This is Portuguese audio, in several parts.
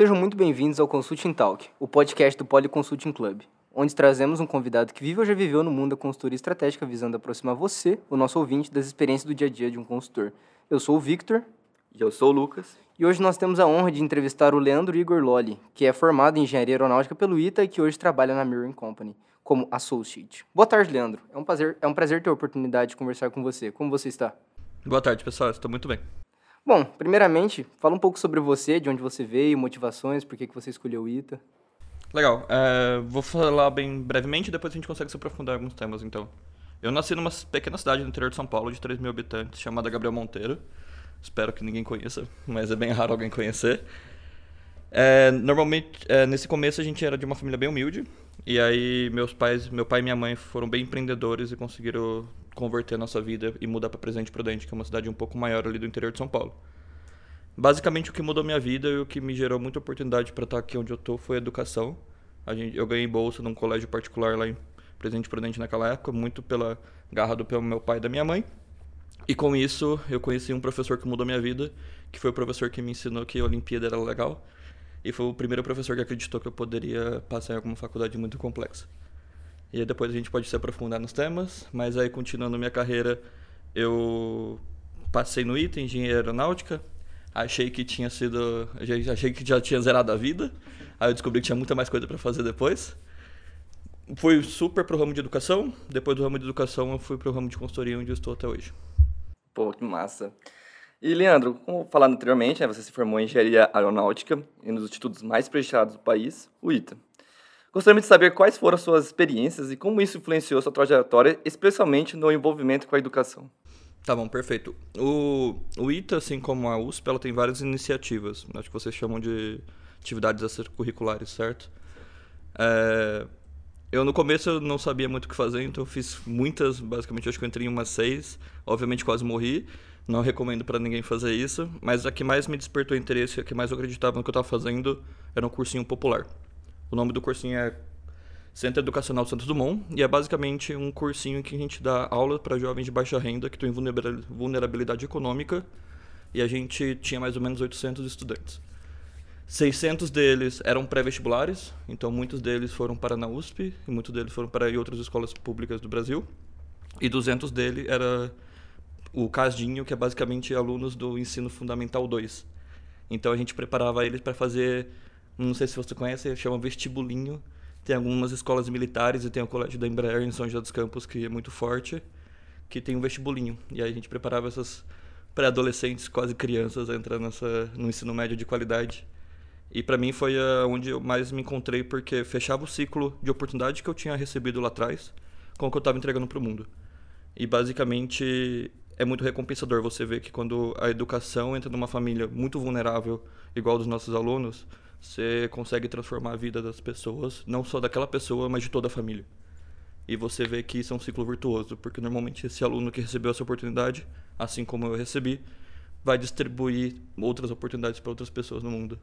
Sejam muito bem-vindos ao Consulting Talk, o podcast do Poly Consulting Club, onde trazemos um convidado que vive ou já viveu no mundo da consultoria estratégica visando aproximar você, o nosso ouvinte, das experiências do dia a dia de um consultor. Eu sou o Victor. E eu sou o Lucas. E hoje nós temos a honra de entrevistar o Leandro Igor Lolli, que é formado em Engenharia Aeronáutica pelo ITA e que hoje trabalha na Mirroring Company como associate. Boa tarde, Leandro. É um prazer, é um prazer ter a oportunidade de conversar com você. Como você está? Boa tarde, pessoal. Estou muito bem. Bom, primeiramente, fala um pouco sobre você, de onde você veio, motivações, por que, que você escolheu o ITA. Legal. É, vou falar bem brevemente e depois a gente consegue se aprofundar em alguns temas, então. Eu nasci numa pequena cidade no interior de São Paulo, de 3 mil habitantes, chamada Gabriel Monteiro. Espero que ninguém conheça, mas é bem raro alguém conhecer. É, normalmente, é, nesse começo a gente era de uma família bem humilde. E aí meus pais, meu pai e minha mãe foram bem empreendedores e conseguiram converter a nossa vida e mudar para Presidente Prudente, que é uma cidade um pouco maior ali do interior de São Paulo. Basicamente o que mudou minha vida e o que me gerou muita oportunidade para estar aqui onde eu tô foi a educação. A gente, eu ganhei bolsa num colégio particular lá em Presidente Prudente naquela época, muito pela garra do meu pai e da minha mãe. E com isso eu conheci um professor que mudou minha vida, que foi o professor que me ensinou que a Olimpíada era legal. E foi o primeiro professor que acreditou que eu poderia passar em alguma faculdade muito complexa. E aí depois a gente pode se aprofundar nos temas, mas aí continuando minha carreira, eu passei no ITA, engenharia aeronáutica, achei que tinha sido, achei que já tinha zerado a vida, aí eu descobri que tinha muita mais coisa para fazer depois. Fui super pro ramo de educação, depois do ramo de educação eu fui pro ramo de consultoria onde eu estou até hoje. Pô, que massa. E Leandro, como falado anteriormente, né, você se formou em engenharia aeronáutica em um dos institutos mais prestigiados do país, o ITA. Gostaria de saber quais foram as suas experiências e como isso influenciou sua trajetória, especialmente no envolvimento com a educação. Tá bom, perfeito. O, o ITA, assim como a USP, ela tem várias iniciativas. Acho que vocês chamam de atividades extracurriculares, certo? É, eu no começo eu não sabia muito o que fazer, então eu fiz muitas, basicamente acho que eu entrei em umas seis. Obviamente quase morri. Não recomendo para ninguém fazer isso, mas a que mais me despertou interesse, a que mais eu acreditava no que eu estava fazendo, era um cursinho popular. O nome do cursinho é Centro Educacional Santos Dumont e é basicamente um cursinho que a gente dá aula para jovens de baixa renda que estão em vulnerabilidade econômica e a gente tinha mais ou menos 800 estudantes. 600 deles eram pré-vestibulares, então muitos deles foram para na USP e muitos deles foram para outras escolas públicas do Brasil. E 200 dele era o CASDinho, que é basicamente alunos do ensino fundamental 2. Então a gente preparava eles para fazer não sei se você conhece, chama vestibulinho. Tem algumas escolas militares e tem o colégio da Embraer em São José dos Campos, que é muito forte, que tem um vestibulinho. E aí a gente preparava essas pré-adolescentes, quase crianças, a entrar nessa, no ensino médio de qualidade. E para mim foi onde eu mais me encontrei, porque fechava o ciclo de oportunidade que eu tinha recebido lá atrás com o que eu estava entregando para o mundo. E basicamente é muito recompensador você ver que quando a educação entra numa família muito vulnerável, igual dos nossos alunos, você consegue transformar a vida das pessoas, não só daquela pessoa, mas de toda a família. E você vê que isso é um ciclo virtuoso, porque normalmente esse aluno que recebeu essa oportunidade, assim como eu recebi, vai distribuir outras oportunidades para outras pessoas no mundo.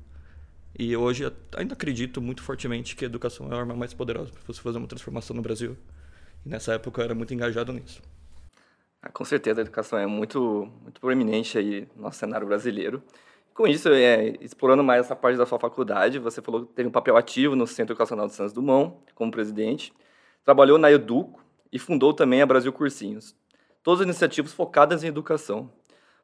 E hoje ainda acredito muito fortemente que a educação é a arma mais poderosa para você fazer uma transformação no Brasil. E nessa época eu era muito engajado nisso. Ah, com certeza a educação é muito, muito proeminente aí no nosso cenário brasileiro. Com isso, é, explorando mais essa parte da sua faculdade, você falou que teve um papel ativo no Centro Educacional de Santos Dumont, como presidente, trabalhou na Educo e fundou também a Brasil Cursinhos. Todas as iniciativas focadas em educação.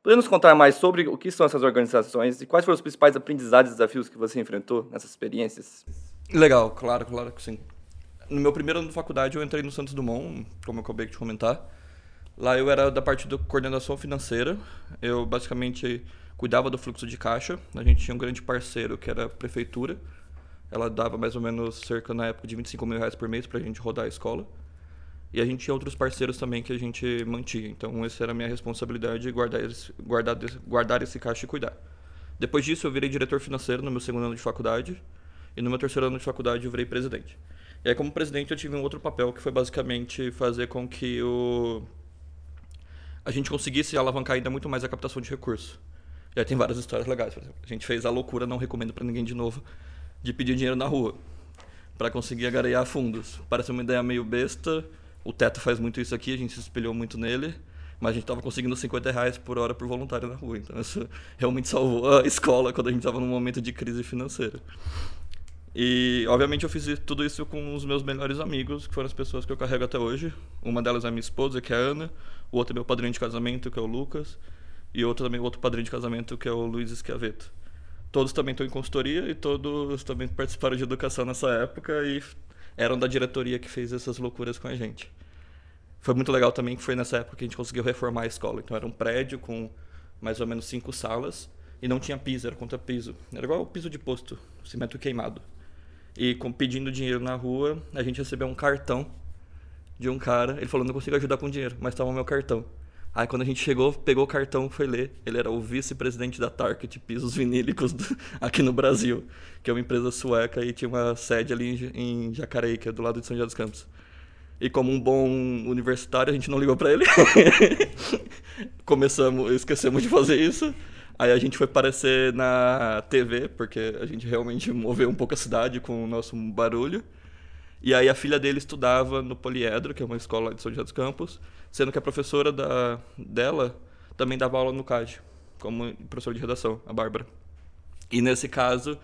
Podemos contar mais sobre o que são essas organizações e quais foram os principais aprendizados e desafios que você enfrentou nessas experiências? Legal, claro, claro que sim. No meu primeiro ano de faculdade, eu entrei no Santos Dumont, como eu acabei de comentar. Lá eu era da parte da coordenação financeira. Eu basicamente cuidava do fluxo de caixa. A gente tinha um grande parceiro que era a prefeitura. Ela dava mais ou menos cerca na época de 25 mil reais por mês para a gente rodar a escola. E a gente tinha outros parceiros também que a gente mantinha. Então, essa era a minha responsabilidade, guardar esse, guardar, guardar esse caixa e cuidar. Depois disso, eu virei diretor financeiro no meu segundo ano de faculdade. E no meu terceiro ano de faculdade, eu virei presidente. E aí, como presidente, eu tive um outro papel que foi basicamente fazer com que o... a gente conseguisse alavancar ainda muito mais a captação de recursos. Já tem várias histórias legais. Por exemplo, a gente fez a loucura, não recomendo para ninguém de novo, de pedir dinheiro na rua para conseguir agarear fundos. Parece uma ideia meio besta. O Teto faz muito isso aqui, a gente se espelhou muito nele. mas a gente estava conseguindo 50 reais por hora por voluntário na rua. Então isso realmente salvou a escola quando a gente estava num momento de crise financeira. E, obviamente, eu fiz tudo isso com os meus melhores amigos, que foram as pessoas que eu carrego até hoje. Uma delas é minha esposa, que é a Ana. O outro é meu padrinho de casamento, que é o Lucas. E outro também, outro padrinho de casamento, que é o Luiz Esquiaveto. Todos também estão em consultoria e todos também participaram de educação nessa época e eram da diretoria que fez essas loucuras com a gente. Foi muito legal também que foi nessa época que a gente conseguiu reformar a escola. Então era um prédio com mais ou menos cinco salas e não tinha piso, era contra piso. Era igual o piso de posto, cimento queimado. E com, pedindo dinheiro na rua, a gente recebeu um cartão de um cara. Ele falou: não consigo ajudar com dinheiro, mas o meu cartão. Aí quando a gente chegou, pegou o cartão foi ler. Ele era o vice-presidente da Target Pisos Vinílicos do, aqui no Brasil, que é uma empresa sueca e tinha uma sede ali em, em Jacareí, que é do lado de São José dos Campos. E como um bom universitário, a gente não ligou para ele. Começamos, esquecemos de fazer isso. Aí a gente foi aparecer na TV, porque a gente realmente moveu um pouco a cidade com o nosso barulho. E aí a filha dele estudava no Poliedro, que é uma escola de São José dos Campos, sendo que a professora da, dela também dava aula no CAD, como professora de redação, a Bárbara. E nesse caso,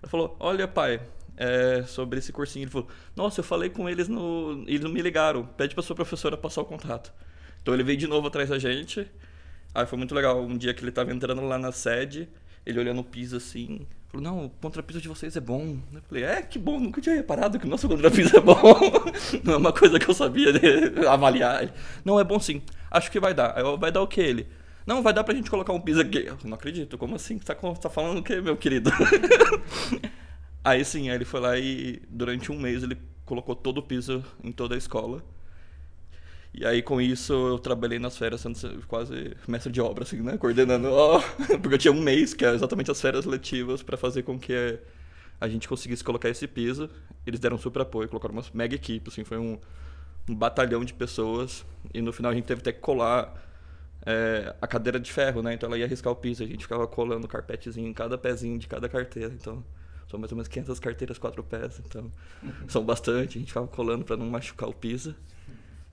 ela falou: Olha, pai, é, sobre esse cursinho. Ele falou: Nossa, eu falei com eles no. Eles não me ligaram, pede pra sua professora passar o contato. Então ele veio de novo atrás da gente. Aí foi muito legal. Um dia que ele tava entrando lá na sede, ele olhando o piso assim, falou: Não, o contrapiso de vocês é bom. Eu falei: É, que bom, nunca tinha reparado que o nosso contrapiso é bom. Não é uma coisa que eu sabia avaliar. Não, é bom sim. Acho que vai dar. Vai dar o que ele? Não, vai dar pra gente colocar um piso aqui. Eu não acredito, como assim? Tá, tá falando o que, meu querido? aí sim, aí ele foi lá e durante um mês ele colocou todo o piso em toda a escola. E aí, com isso, eu trabalhei nas férias sendo quase mestre de obra, assim, né? Coordenando. Porque eu tinha um mês, que é exatamente as férias letivas, para fazer com que a gente conseguisse colocar esse piso. Eles deram super apoio, colocaram uma mega equipe, assim, foi um, um batalhão de pessoas. E no final a gente teve até que colar é, a cadeira de ferro, né? Então ela ia riscar o piso, a gente ficava colando carpetezinho em cada pezinho de cada carteira. Então são mais ou menos 500 carteiras, quatro pés, então são bastante. A gente ficava colando para não machucar o piso.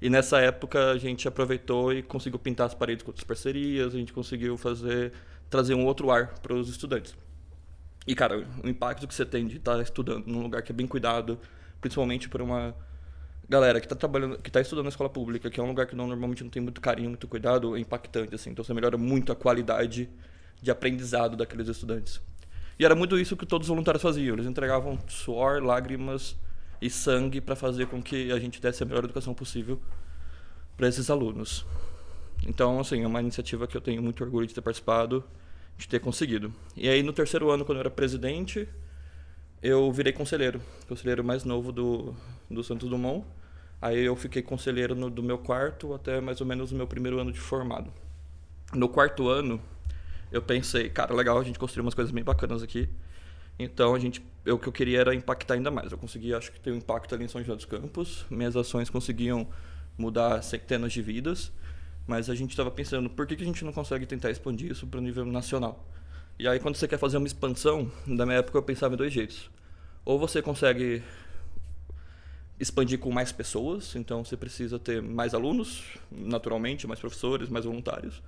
E nessa época a gente aproveitou e conseguiu pintar as paredes com outras parcerias, a gente conseguiu fazer trazer um outro ar para os estudantes. E cara, o impacto que você tem de estar tá estudando num lugar que é bem cuidado, principalmente por uma galera que está trabalhando, que está estudando na escola pública, que é um lugar que não, normalmente não tem muito carinho, muito cuidado, é impactante assim. Então você melhora muito a qualidade de aprendizado daqueles estudantes. E era muito isso que todos os voluntários faziam. Eles entregavam suor, lágrimas, e sangue para fazer com que a gente desse a melhor educação possível para esses alunos. Então, assim, é uma iniciativa que eu tenho muito orgulho de ter participado, de ter conseguido. E aí, no terceiro ano, quando eu era presidente, eu virei conselheiro, conselheiro mais novo do, do Santos Dumont. Aí eu fiquei conselheiro no, do meu quarto até mais ou menos o meu primeiro ano de formado. No quarto ano, eu pensei, cara, legal, a gente construiu umas coisas bem bacanas aqui. Então a gente, eu, o que eu queria era impactar ainda mais. Eu consegui, acho que ter um impacto ali em São José dos Campos. Minhas ações conseguiam mudar centenas de vidas, mas a gente estava pensando, por que, que a gente não consegue tentar expandir isso para o nível nacional? E aí quando você quer fazer uma expansão, na minha época eu pensava em dois jeitos. Ou você consegue expandir com mais pessoas, então você precisa ter mais alunos, naturalmente, mais professores, mais voluntários,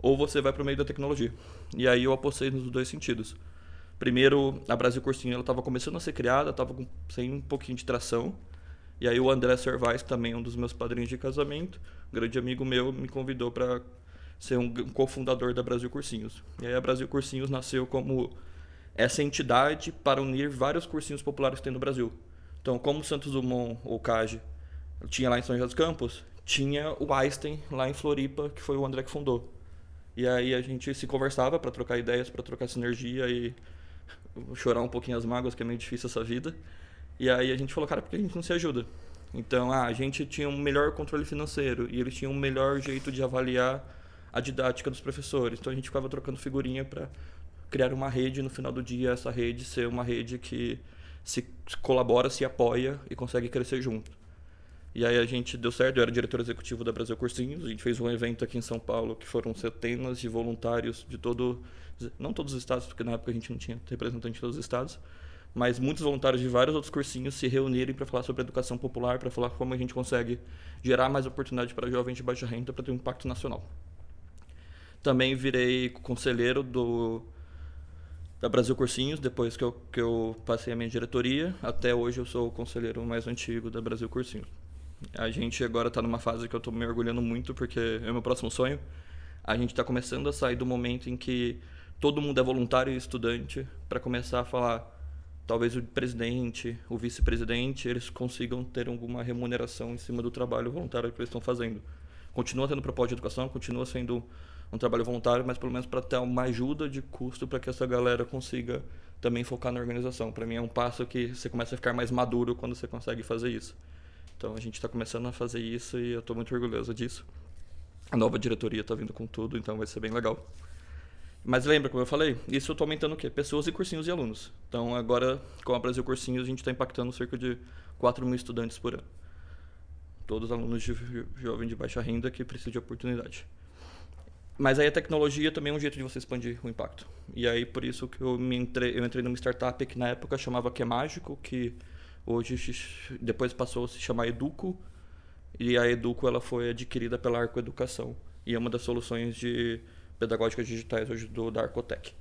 ou você vai para o meio da tecnologia. E aí eu apostei nos dois sentidos. Primeiro, a Brasil Cursinho ela estava começando a ser criada, estava sem um pouquinho de tração. E aí o André Servais, também um dos meus padrinhos de casamento, um grande amigo meu, me convidou para ser um cofundador da Brasil Cursinhos. E aí a Brasil Cursinhos nasceu como essa entidade para unir vários cursinhos populares que tem no Brasil. Então, como o Santos Dumont ou CAGE tinha lá em São José dos Campos, tinha o Einstein lá em Floripa, que foi o André que fundou. E aí a gente se conversava para trocar ideias, para trocar sinergia e chorar um pouquinho as mágoas, que é meio difícil essa vida. E aí a gente falou, cara, por que a gente não se ajuda? Então, ah, a gente tinha um melhor controle financeiro e eles tinham um melhor jeito de avaliar a didática dos professores. Então a gente ficava trocando figurinha para criar uma rede no final do dia, essa rede ser uma rede que se colabora, se apoia e consegue crescer junto. E aí a gente deu certo, eu era diretor executivo da Brasil Cursinhos, a gente fez um evento aqui em São Paulo que foram centenas de voluntários de todo, não todos os estados, porque na época a gente não tinha representante de todos os estados, mas muitos voluntários de vários outros cursinhos se reunirem para falar sobre educação popular, para falar como a gente consegue gerar mais oportunidade para jovens de baixa renda para ter um impacto nacional. Também virei conselheiro do da Brasil Cursinhos, depois que eu, que eu passei a minha diretoria. Até hoje eu sou o conselheiro mais antigo da Brasil Cursinhos. A gente agora está numa fase que eu estou me orgulhando muito, porque é o meu próximo sonho. A gente está começando a sair do momento em que todo mundo é voluntário e estudante para começar a falar talvez o presidente, o vice-presidente, eles consigam ter alguma remuneração em cima do trabalho voluntário que eles estão fazendo. Continua tendo propósito de educação, continua sendo um trabalho voluntário, mas pelo menos para ter uma ajuda de custo para que essa galera consiga também focar na organização. Para mim é um passo que você começa a ficar mais maduro quando você consegue fazer isso. Então a gente está começando a fazer isso e eu estou muito orgulhoso disso. A nova diretoria está vindo com tudo, então vai ser bem legal. Mas lembra, como eu falei, isso eu estou aumentando o quê? Pessoas e cursinhos e alunos. Então agora, com a Brasil Cursinhos, a gente está impactando cerca de 4 mil estudantes por ano. Todos alunos de jovem de baixa renda que precisam de oportunidade. Mas aí a tecnologia também é um jeito de você expandir o impacto. E aí por isso que eu me entrei, eu entrei numa startup que na época chamava Que Mágico, que hoje depois passou a se chamar Educo. E a Educo ela foi adquirida pela Arco Educação e é uma das soluções de pedagógicas digitais hoje do da Arcotec. O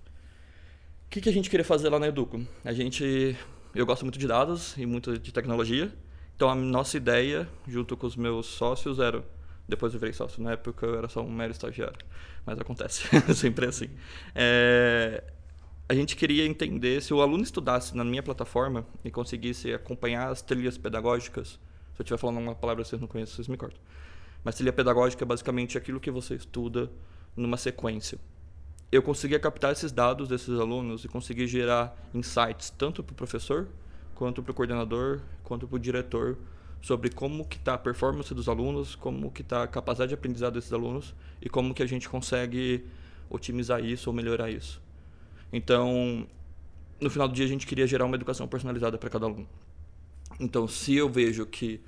que, que a gente queria fazer lá na Educo? A gente eu gosto muito de dados e muito de tecnologia. Então a nossa ideia, junto com os meus sócios, era depois eu virei sócio. Na época eu era só um mero estagiário. Mas acontece, sempre é assim. É... A gente queria entender se o aluno estudasse na minha plataforma e conseguisse acompanhar as trilhas pedagógicas. Se eu estiver falando uma palavra que vocês não conhecem, vocês me cortam. Mas trilha pedagógica é basicamente aquilo que você estuda numa sequência. Eu conseguia captar esses dados desses alunos e conseguir gerar insights tanto para o professor, quanto para o coordenador, quanto para o diretor sobre como que está a performance dos alunos, como que está a capacidade de aprendizado desses alunos e como que a gente consegue otimizar isso ou melhorar isso. Então, no final do dia a gente queria gerar uma educação personalizada para cada aluno. Então, se eu vejo que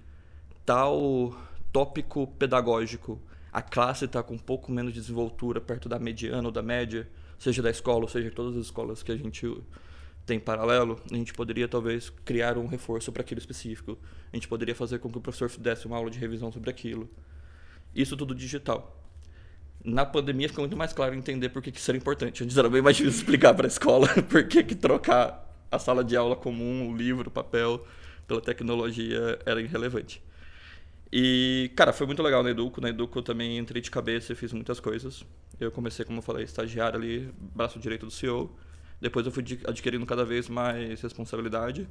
tal tópico pedagógico, a classe está com um pouco menos de desenvoltura perto da mediana ou da média, seja da escola, ou seja, todas as escolas que a gente tem paralelo, a gente poderia talvez criar um reforço para aquilo específico. A gente poderia fazer com que o professor desse uma aula de revisão sobre aquilo. Isso tudo digital. Na pandemia ficou muito mais claro entender por que, isso era importante. Antes era bem mais difícil explicar para a escola por que, que trocar a sala de aula comum, o livro, o papel, pela tecnologia era irrelevante. E, cara, foi muito legal na Educo. Na Educo eu também entrei de cabeça e fiz muitas coisas. Eu comecei, como eu falei, estagiário ali, braço direito do CEO depois eu fui adquirindo cada vez mais responsabilidade.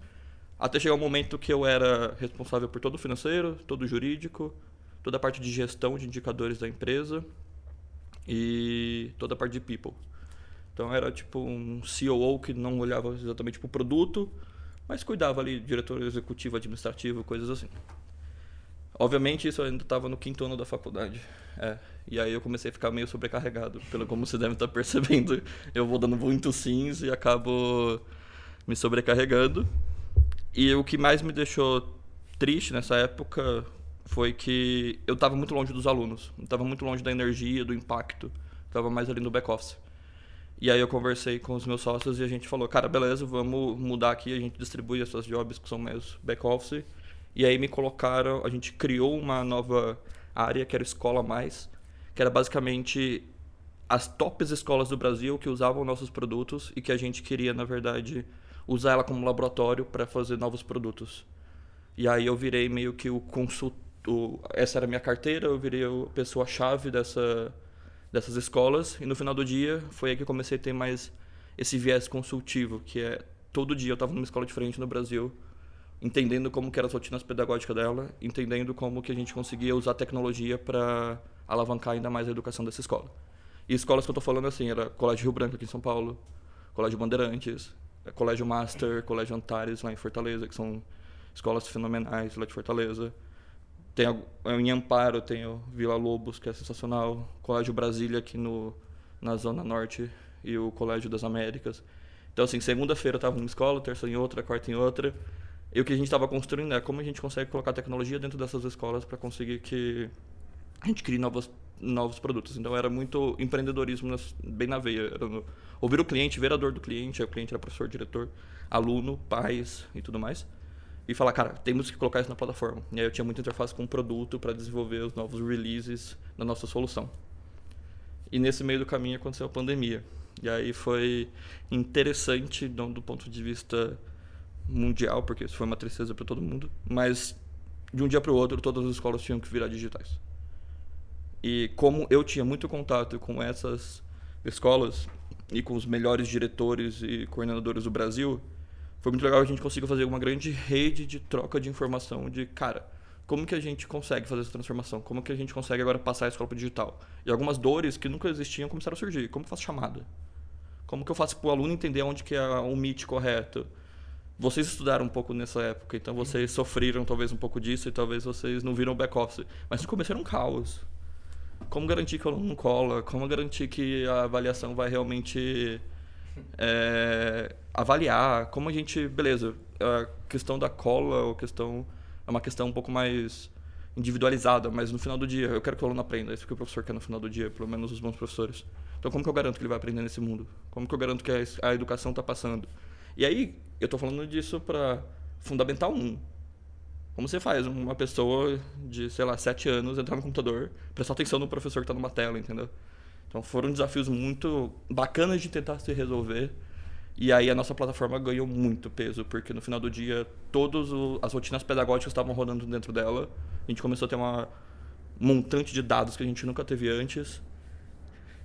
Até chegar um momento que eu era responsável por todo o financeiro, todo o jurídico, toda a parte de gestão de indicadores da empresa e toda a parte de people. Então era tipo um COO que não olhava exatamente para o produto, mas cuidava ali, diretor executivo, administrativo, coisas assim. Obviamente isso eu ainda estava no quinto ano da faculdade. É. E aí eu comecei a ficar meio sobrecarregado, pelo como você deve estar percebendo. Eu vou dando muito sims e acabo me sobrecarregando. E o que mais me deixou triste nessa época foi que eu estava muito longe dos alunos, estava muito longe da energia, do impacto, estava mais ali no back office. E aí eu conversei com os meus sócios e a gente falou, cara, beleza, vamos mudar aqui, a gente distribui essas jobs que são mais back office. E aí me colocaram, a gente criou uma nova área que era Escola Mais, que era basicamente as tops escolas do Brasil que usavam nossos produtos e que a gente queria, na verdade, usar ela como laboratório para fazer novos produtos. E aí eu virei meio que o consultor, essa era a minha carteira, eu virei a pessoa-chave dessa, dessas escolas e no final do dia foi aí que eu comecei a ter mais esse viés consultivo, que é todo dia eu estava numa escola diferente no Brasil entendendo como que eram as rotinas pedagógicas dela, entendendo como que a gente conseguia usar tecnologia para alavancar ainda mais a educação dessa escola. E escolas que eu estou falando assim, era Colégio Rio Branco aqui em São Paulo, Colégio Bandeirantes, Colégio Master, Colégio Antares lá em Fortaleza, que são escolas fenomenais lá de Fortaleza. Tem em Amparo tem o Vila Lobos, que é sensacional, Colégio Brasília aqui no na zona norte e o Colégio das Américas. Então assim, segunda-feira estava numa escola, terça em outra, quarta em outra. E o que a gente estava construindo é como a gente consegue colocar tecnologia dentro dessas escolas para conseguir que a gente crie novos, novos produtos. Então era muito empreendedorismo bem na veia. No, ouvir o cliente, ver a dor do cliente, o cliente era professor, diretor. aluno, pais e tudo mais. E falar, cara, temos que colocar isso na plataforma. E aí eu tinha muita interface com o produto para desenvolver os novos releases da nossa solução. E nesse meio do caminho aconteceu a pandemia. E aí foi interessante, não do ponto de vista mundial, porque isso foi uma tristeza para todo mundo, mas de um dia para o outro todas as escolas tinham que virar digitais. E como eu tinha muito contato com essas escolas e com os melhores diretores e coordenadores do Brasil, foi muito legal a gente conseguiu fazer uma grande rede de troca de informação de, cara, como que a gente consegue fazer essa transformação? Como que a gente consegue agora passar a escola para digital? E algumas dores que nunca existiam começaram a surgir. Como que eu faço chamada? Como que eu faço para o aluno entender onde que é o meet correto? Vocês estudaram um pouco nessa época, então vocês sofreram talvez um pouco disso e talvez vocês não viram o back-office. Mas no começo era um caos. Como garantir que o aluno não cola? Como garantir que a avaliação vai realmente é, avaliar? Como a gente... Beleza, a questão da cola, a questão é uma questão um pouco mais individualizada, mas no final do dia, eu quero que o aluno aprenda, é isso que o professor quer no final do dia, pelo menos os bons professores. Então, como que eu garanto que ele vai aprender nesse mundo? Como que eu garanto que a educação está passando? E aí, eu estou falando disso para Fundamental 1. Como você faz uma pessoa de, sei lá, 7 anos entrar no computador, prestar atenção no professor que está numa tela, entendeu? Então, foram desafios muito bacanas de tentar se resolver, e aí a nossa plataforma ganhou muito peso, porque no final do dia todas as rotinas pedagógicas estavam rodando dentro dela. A gente começou a ter uma montante de dados que a gente nunca teve antes.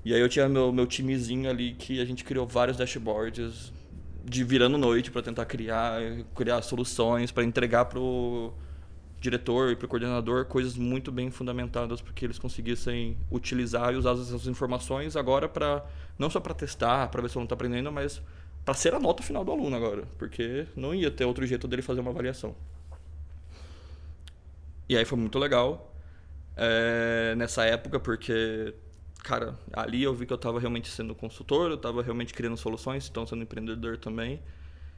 E aí eu tinha meu, meu timezinho ali que a gente criou vários dashboards de virando noite para tentar criar, criar soluções para entregar pro diretor e pro coordenador coisas muito bem fundamentadas para que eles conseguissem utilizar e usar essas informações agora para não só para testar, para ver se o aluno está aprendendo, mas para ser a nota final do aluno agora, porque não ia ter outro jeito dele fazer uma avaliação. E aí foi muito legal é, nessa época, porque, cara, ali eu vi que eu estava realmente sendo consultor, eu estava realmente criando soluções, então sendo empreendedor também,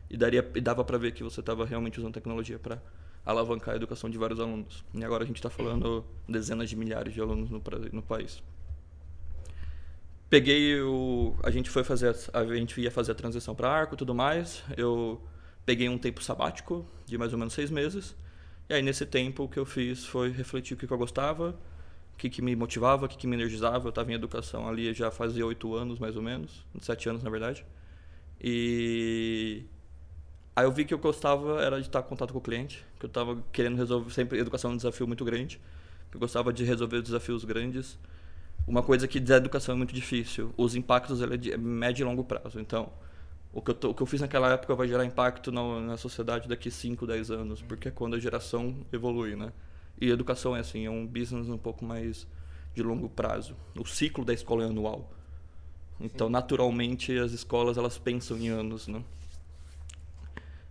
e, daria, e dava para ver que você estava realmente usando tecnologia para alavancar a educação de vários alunos. E agora a gente está falando dezenas de milhares de alunos no, no país. Peguei o a gente foi fazer a, gente ia fazer a transição para arco e tudo mais. Eu peguei um tempo sabático de mais ou menos seis meses. E aí nesse tempo o que eu fiz foi refletir o que, que eu gostava o que, que me motivava o que, que me energizava. Eu estava em educação ali já fazia oito anos mais ou menos. Sete anos na verdade. E aí eu vi que eu gostava era de estar em contato com o cliente que eu estava querendo resolver sempre educação é um desafio muito grande que eu gostava de resolver desafios grandes uma coisa que da educação é muito difícil. Os impactos é de médio e longo prazo. Então, o que eu, tô, o que eu fiz naquela época vai gerar impacto na, na sociedade daqui 5, 10 anos, porque é quando a geração evolui, né? E educação é assim, é um business um pouco mais de longo prazo. O ciclo da escola é anual. Então, Sim. naturalmente, as escolas elas pensam em anos, né?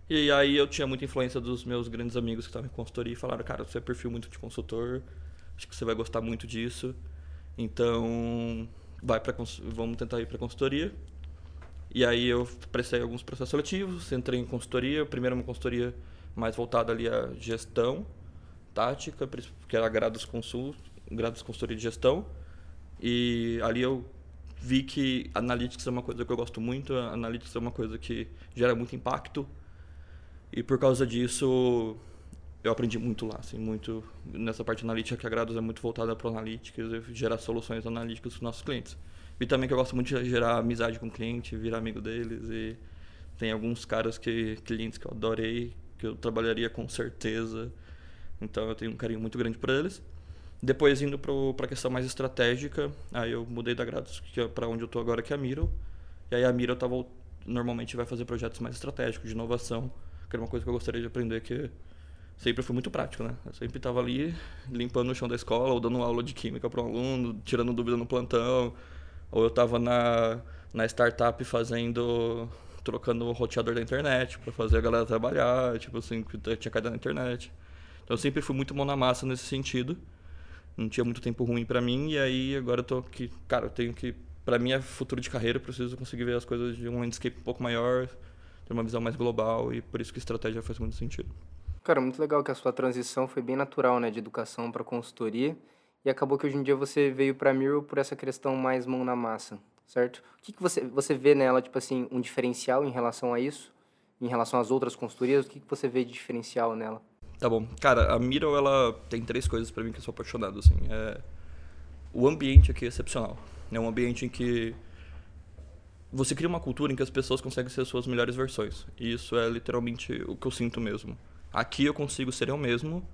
E aí eu tinha muita influência dos meus grandes amigos que estavam em consultoria e falaram, cara, você é perfil muito de consultor, acho que você vai gostar muito disso. Então, vai para vamos tentar ir para consultoria. E aí eu prestei alguns processos seletivos, entrei em consultoria, primeiro uma consultoria mais voltada ali à gestão tática, que era grados consul, grados consultoria de gestão. E ali eu vi que analytics é uma coisa que eu gosto muito, analytics é uma coisa que gera muito impacto. E por causa disso, eu aprendi muito lá, assim, muito nessa parte analítica que a Grados é muito voltada para analíticas e gerar soluções analíticas para os nossos clientes. E também que eu gosto muito de gerar amizade com o cliente, virar amigo deles e tem alguns caras que clientes que eu adorei, que eu trabalharia com certeza. Então eu tenho um carinho muito grande por eles. Depois indo para a questão mais estratégica, aí eu mudei da Grados é para onde eu estou agora, que é a Miro. E aí a Miro tava, normalmente vai fazer projetos mais estratégicos de inovação, que era uma coisa que eu gostaria de aprender que sempre fui muito prático, né? Eu sempre estava ali limpando o chão da escola, ou dando aula de química para um aluno, tirando dúvida no plantão, ou eu estava na, na startup fazendo trocando o roteador da internet para fazer a galera trabalhar, tipo assim, que tinha caído na internet. Então eu sempre fui muito mão na massa nesse sentido. Não tinha muito tempo ruim para mim e aí agora eu tô aqui, cara, eu tenho que para mim é futuro de carreira, eu preciso conseguir ver as coisas de um landscape um pouco maior, ter uma visão mais global e por isso que estratégia faz muito sentido. Cara, muito legal que a sua transição foi bem natural, né, de educação para consultoria. E acabou que hoje em dia você veio para a Miro por essa questão mais mão na massa, certo? O que, que você, você vê nela, tipo assim, um diferencial em relação a isso? em relação às outras consultorias? O que você vê de diferencial nela? Tá bom. Cara, a Miro, ela tem três coisas para mim que eu sou apaixonado, assim. É... O ambiente aqui é excepcional. É um ambiente em que você cria uma cultura em que as pessoas conseguem ser suas melhores versões. E isso é literalmente o que eu sinto mesmo. Aqui eu consigo ser eu mesmo,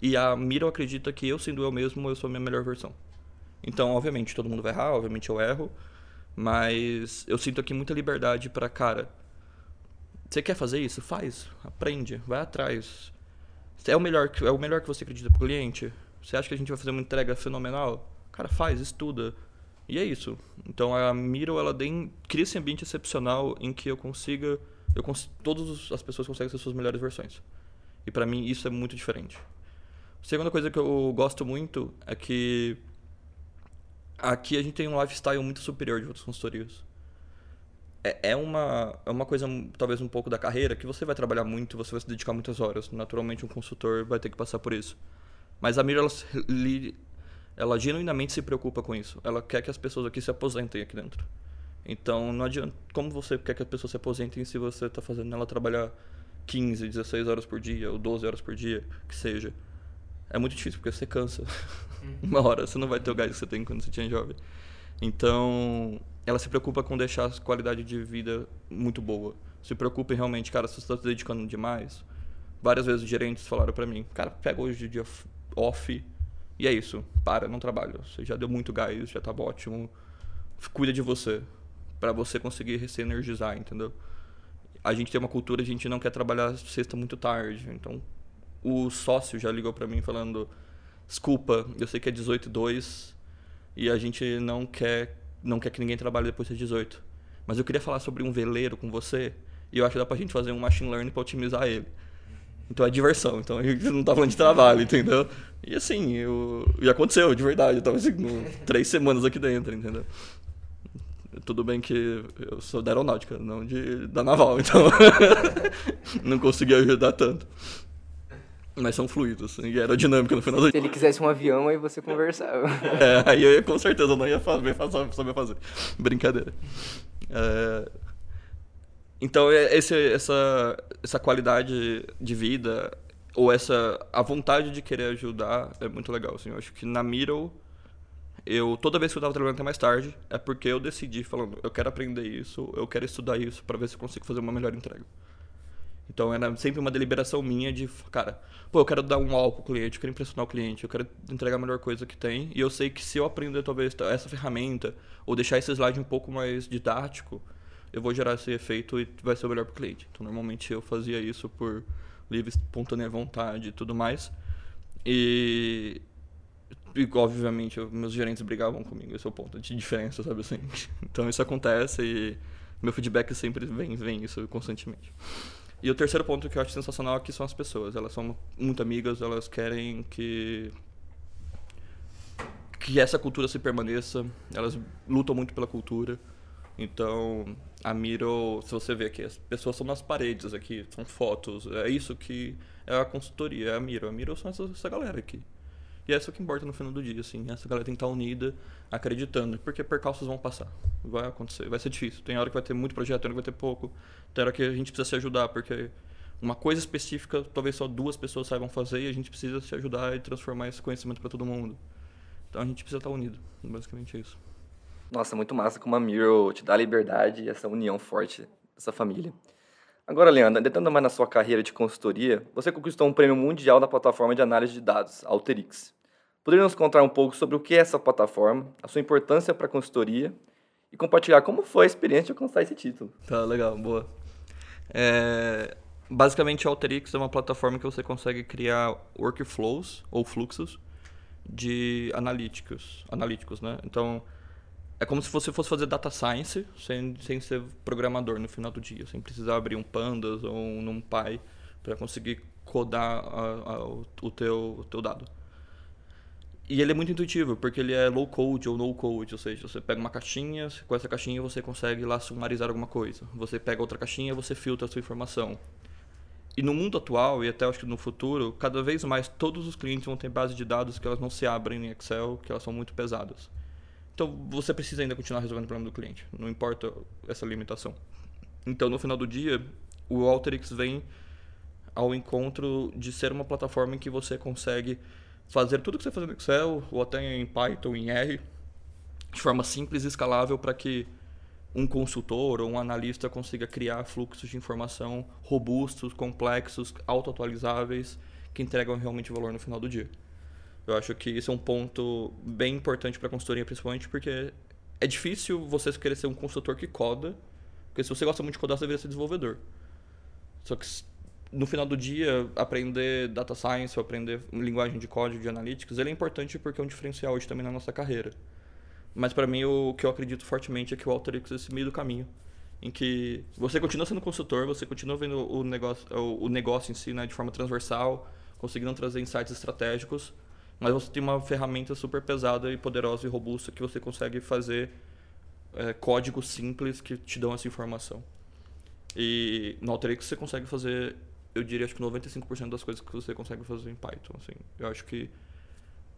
e a Miro acredita que eu sendo eu mesmo, eu sou a minha melhor versão. Então, obviamente, todo mundo vai errar, obviamente eu erro, mas eu sinto aqui muita liberdade para, cara, você quer fazer isso? Faz, aprende, vai atrás. É o melhor, é o melhor que você acredita pro cliente? Você acha que a gente vai fazer uma entrega fenomenal? Cara, faz, estuda. E é isso. Então a Miro ela tem, cria esse ambiente excepcional em que eu consiga, eu cons, todas as pessoas conseguem ser suas melhores versões. E para mim isso é muito diferente. A segunda coisa que eu gosto muito é que aqui a gente tem um lifestyle muito superior de outras consultorias. É, é, uma, é uma coisa, talvez um pouco da carreira, que você vai trabalhar muito, você vai se dedicar muitas horas. Naturalmente, um consultor vai ter que passar por isso. Mas a Miro, ela, ela genuinamente se preocupa com isso. Ela quer que as pessoas aqui se aposentem aqui dentro. Então, não adianta. Como você quer que as pessoas se aposentem se você está fazendo ela trabalhar 15, 16 horas por dia, ou 12 horas por dia, que seja? É muito difícil, porque você cansa. Uhum. Uma hora, você não vai ter o gás que você tem quando você tinha jovem. Então, ela se preocupa com deixar a qualidade de vida muito boa. Se preocupa realmente, cara, se você está se dedicando demais. Várias vezes os gerentes falaram para mim, cara, pega hoje o dia off e é isso, para, não trabalha. Você já deu muito gás, já tá ótimo. Cuida de você, para você conseguir se energizar, entendeu? A gente tem uma cultura, a gente não quer trabalhar sexta muito tarde, então o sócio já ligou para mim falando: desculpa, eu sei que é 18 e 2 e a gente não quer, não quer que ninguém trabalhe depois das 18. Mas eu queria falar sobre um veleiro com você e eu acho que dá pra gente fazer um machine learning para otimizar ele. Então é diversão, então a gente não tá falando de trabalho, entendeu? E assim, eu... e aconteceu, de verdade. Eu tava assim, três semanas aqui dentro, entendeu? Tudo bem que eu sou da aeronáutica, não de, da naval, então não consegui ajudar tanto. Mas são fluidos, e aerodinâmica no final do dia. Se ele quisesse um avião, aí você conversava. É, aí eu com certeza não ia saber fazer, fazer. Brincadeira. É... Então, é, esse, essa, essa qualidade de vida, ou essa a vontade de querer ajudar, é muito legal. Assim. Eu acho que na Miro, eu, toda vez que eu estava trabalhando até mais tarde, é porque eu decidi, falando, eu quero aprender isso, eu quero estudar isso para ver se eu consigo fazer uma melhor entrega. Então era sempre uma deliberação minha de, cara, pô, eu quero dar um álcool pro cliente, eu quero impressionar o cliente, eu quero entregar a melhor coisa que tem. E eu sei que se eu aprender talvez essa ferramenta, ou deixar esse slide um pouco mais didático, eu vou gerar esse efeito e vai ser o melhor pro cliente. Então normalmente eu fazia isso por livre, espontânea vontade e tudo mais. E, e obviamente meus gerentes brigavam comigo, esse é o ponto de diferença, sabe assim. Então isso acontece e meu feedback sempre vem, vem isso constantemente. E o terceiro ponto que eu acho sensacional aqui são as pessoas. Elas são muito amigas, elas querem que que essa cultura se permaneça. Elas lutam muito pela cultura. Então, a Miro, se você ver aqui, as pessoas são nas paredes aqui, são fotos. É isso que é a consultoria, é a Miro. A Miro são essa, essa galera aqui. E é isso que importa no final do dia, assim. Essa galera tem que estar unida, acreditando. Porque percalços vão passar. Vai acontecer. Vai ser difícil. Tem hora que vai ter muito projeto, tem hora que vai ter pouco. Tem hora que a gente precisa se ajudar, porque uma coisa específica talvez só duas pessoas saibam fazer e a gente precisa se ajudar e transformar esse conhecimento para todo mundo. Então a gente precisa estar unido. Basicamente é isso. Nossa, muito massa como a Miro te dá liberdade e essa união forte dessa família. Agora, Leandro, entrando mais na sua carreira de consultoria, você conquistou um prêmio mundial da plataforma de análise de dados, Alteryx. Poderia nos contar um pouco sobre o que é essa plataforma, a sua importância para a consultoria e compartilhar como foi a experiência de alcançar esse título? Tá, legal, boa. É, basicamente, a Alteryx é uma plataforma que você consegue criar workflows ou fluxos de analíticos, analíticos, né? Então, é como se você fosse fazer data science sem, sem ser programador no final do dia, sem precisar abrir um Pandas ou um NumPy para conseguir codar a, a, o, teu, o teu dado. E ele é muito intuitivo, porque ele é low code ou no code, ou seja, você pega uma caixinha, com essa caixinha você consegue lá sumarizar alguma coisa. Você pega outra caixinha, você filtra a sua informação. E no mundo atual, e até acho que no futuro, cada vez mais todos os clientes vão ter base de dados que elas não se abrem em Excel, que elas são muito pesadas. Então você precisa ainda continuar resolvendo o problema do cliente, não importa essa limitação. Então no final do dia, o Alteryx vem ao encontro de ser uma plataforma em que você consegue fazer tudo que você faz no Excel ou até em Python, em R, de forma simples e escalável para que um consultor ou um analista consiga criar fluxos de informação robustos, complexos, auto-atualizáveis, que entregam realmente valor no final do dia. Eu acho que isso é um ponto bem importante para consultoria, principalmente porque é difícil você querer ser um consultor que coda, porque se você gosta muito de codar, você deveria ser desenvolvedor. Só que no final do dia, aprender data science, aprender linguagem de código, de analytics, ele é importante porque é um diferencial hoje também na nossa carreira. Mas para mim, o que eu acredito fortemente é que o Alteryx é esse meio do caminho. Em que você continua sendo consultor, você continua vendo o negócio, o, negócio em si né, de forma transversal, conseguindo trazer insights estratégicos, mas você tem uma ferramenta super pesada e poderosa e robusta que você consegue fazer é, códigos simples que te dão essa informação. E no Alteryx você consegue fazer, eu diria, acho que 95% das coisas que você consegue fazer em Python. Assim. Eu acho que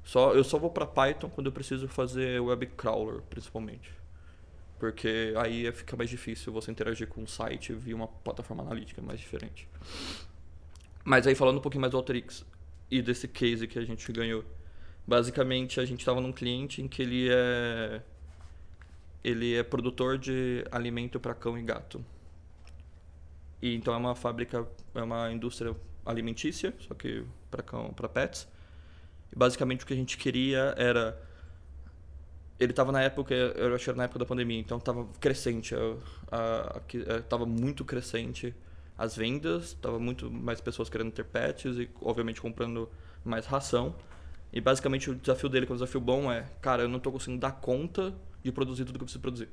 só, eu só vou para Python quando eu preciso fazer web crawler, principalmente. Porque aí fica mais difícil você interagir com um site via uma plataforma analítica mais diferente. Mas aí falando um pouquinho mais do Alteryx e desse case que a gente ganhou. Basicamente, a gente estava num cliente em que ele é ele é produtor de alimento para cão e gato. E então é uma fábrica, é uma indústria alimentícia, só que para cão, para pets. E basicamente o que a gente queria era ele estava na época, eu achei na época da pandemia, então estava crescente, estava é, muito crescente as vendas, estava muito mais pessoas querendo ter pets e obviamente comprando mais ração. E basicamente o desafio dele, que é um desafio bom, é, cara, eu não estou conseguindo dar conta de produzir tudo que eu preciso produzir.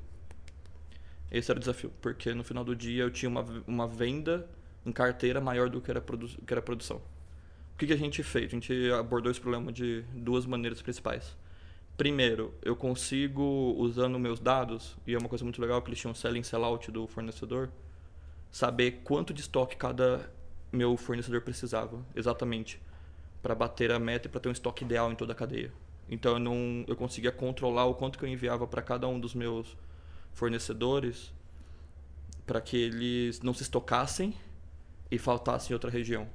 Esse era o desafio, porque no final do dia eu tinha uma, uma venda em carteira maior do que era, produ que era produção que, que a gente fez? A gente abordou esse problema de duas maneiras principais. Primeiro, eu consigo, usando meus dados, e é uma coisa muito legal que eles tinham sell-in, sell-out do fornecedor, saber quanto de estoque cada meu fornecedor precisava, exatamente, para bater a meta e para ter um estoque ideal em toda a cadeia. Então eu, não, eu conseguia controlar o quanto que eu enviava para cada um dos meus fornecedores para que eles não se estocassem e faltassem em outra região.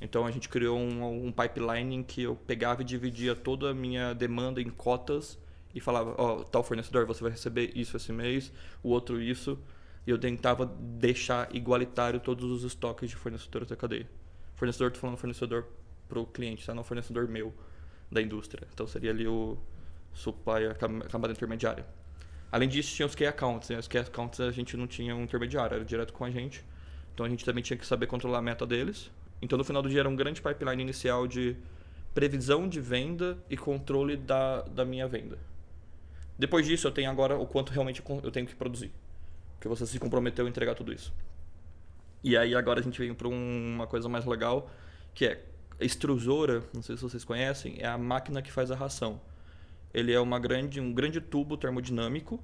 Então a gente criou um, um pipeline em que eu pegava e dividia toda a minha demanda em cotas e falava, ó, oh, tal fornecedor, você vai receber isso esse mês, o outro isso. E eu tentava deixar igualitário todos os estoques de fornecedores da cadeia. Fornecedor, tô falando fornecedor para o cliente, tá? não fornecedor meu da indústria. Então seria ali o supply, a camada intermediária. Além disso, tinha os key accounts. Né? Os key accounts a gente não tinha um intermediário, era direto com a gente. Então a gente também tinha que saber controlar a meta deles então, no final do dia, era um grande pipeline inicial de previsão de venda e controle da, da minha venda. Depois disso, eu tenho agora o quanto realmente eu tenho que produzir. Porque você se comprometeu a entregar tudo isso. E aí, agora a gente vem para uma coisa mais legal, que é extrusora, não sei se vocês conhecem, é a máquina que faz a ração. Ele é uma grande, um grande tubo termodinâmico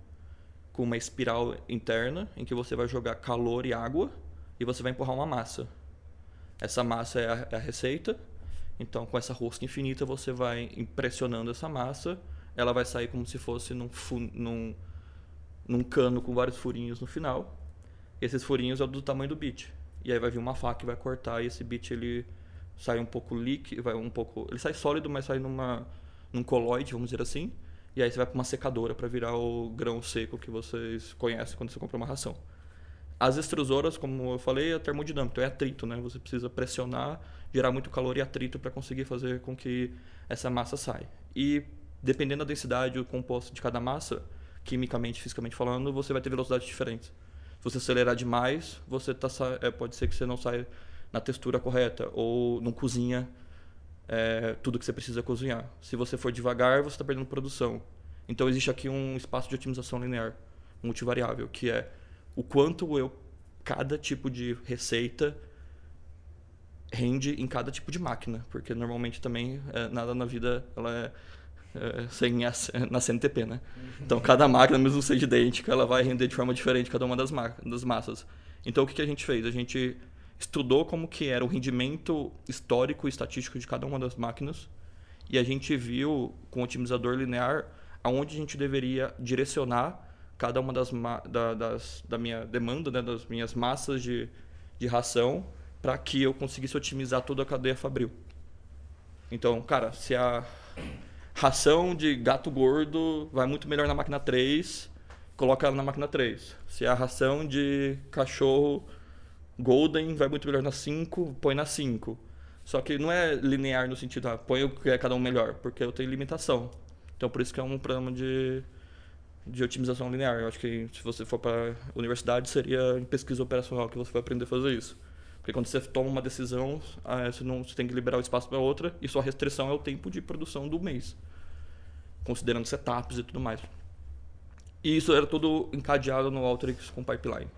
com uma espiral interna em que você vai jogar calor e água e você vai empurrar uma massa. Essa massa é a, é a receita. Então, com essa rosca infinita, você vai impressionando essa massa. Ela vai sair como se fosse num, num, num cano com vários furinhos no final. Esses furinhos é do tamanho do bit. E aí vai vir uma faca que vai cortar e esse bit ele sai um pouco líquido, vai um pouco, ele sai sólido, mas sai numa num coloide, vamos dizer assim. E aí você vai para uma secadora para virar o grão seco que vocês conhecem quando você compra uma ração. As extrusoras, como eu falei, é termodinâmico, é atrito, né? Você precisa pressionar, gerar muito calor e atrito para conseguir fazer com que essa massa saia. E dependendo da densidade o composto de cada massa, quimicamente, fisicamente falando, você vai ter velocidades diferentes. Se você acelerar demais, você tá é, pode ser que você não saia na textura correta ou não cozinha é, tudo que você precisa cozinhar. Se você for devagar, você está perdendo produção. Então existe aqui um espaço de otimização linear multivariável, que é o quanto eu cada tipo de receita rende em cada tipo de máquina, porque normalmente também é, nada na vida ela é, é sem na CNTP, né? Então cada máquina, mesmo seja idêntica, ela vai render de forma diferente cada uma das, das massas. Então o que, que a gente fez? A gente estudou como que era o rendimento histórico e estatístico de cada uma das máquinas e a gente viu com o otimizador linear aonde a gente deveria direcionar cada uma das, da, das da minha demanda, né, das minhas massas de, de ração para que eu conseguisse otimizar toda a cadeia fabril. Então, cara, se a ração de gato gordo vai muito melhor na máquina 3, coloca ela na máquina 3. Se a ração de cachorro golden vai muito melhor na 5, põe na 5. Só que não é linear no sentido, ah, põe o que é cada um melhor, porque eu tenho limitação. Então, por isso que é um programa de, de otimização linear. Eu acho que se você for para universidade, seria em pesquisa operacional que você vai aprender a fazer isso. Porque quando você toma uma decisão, ah, você, não, você tem que liberar o espaço para outra, e sua restrição é o tempo de produção do mês, considerando setups e tudo mais. E isso era tudo encadeado no Alteryx com pipeline.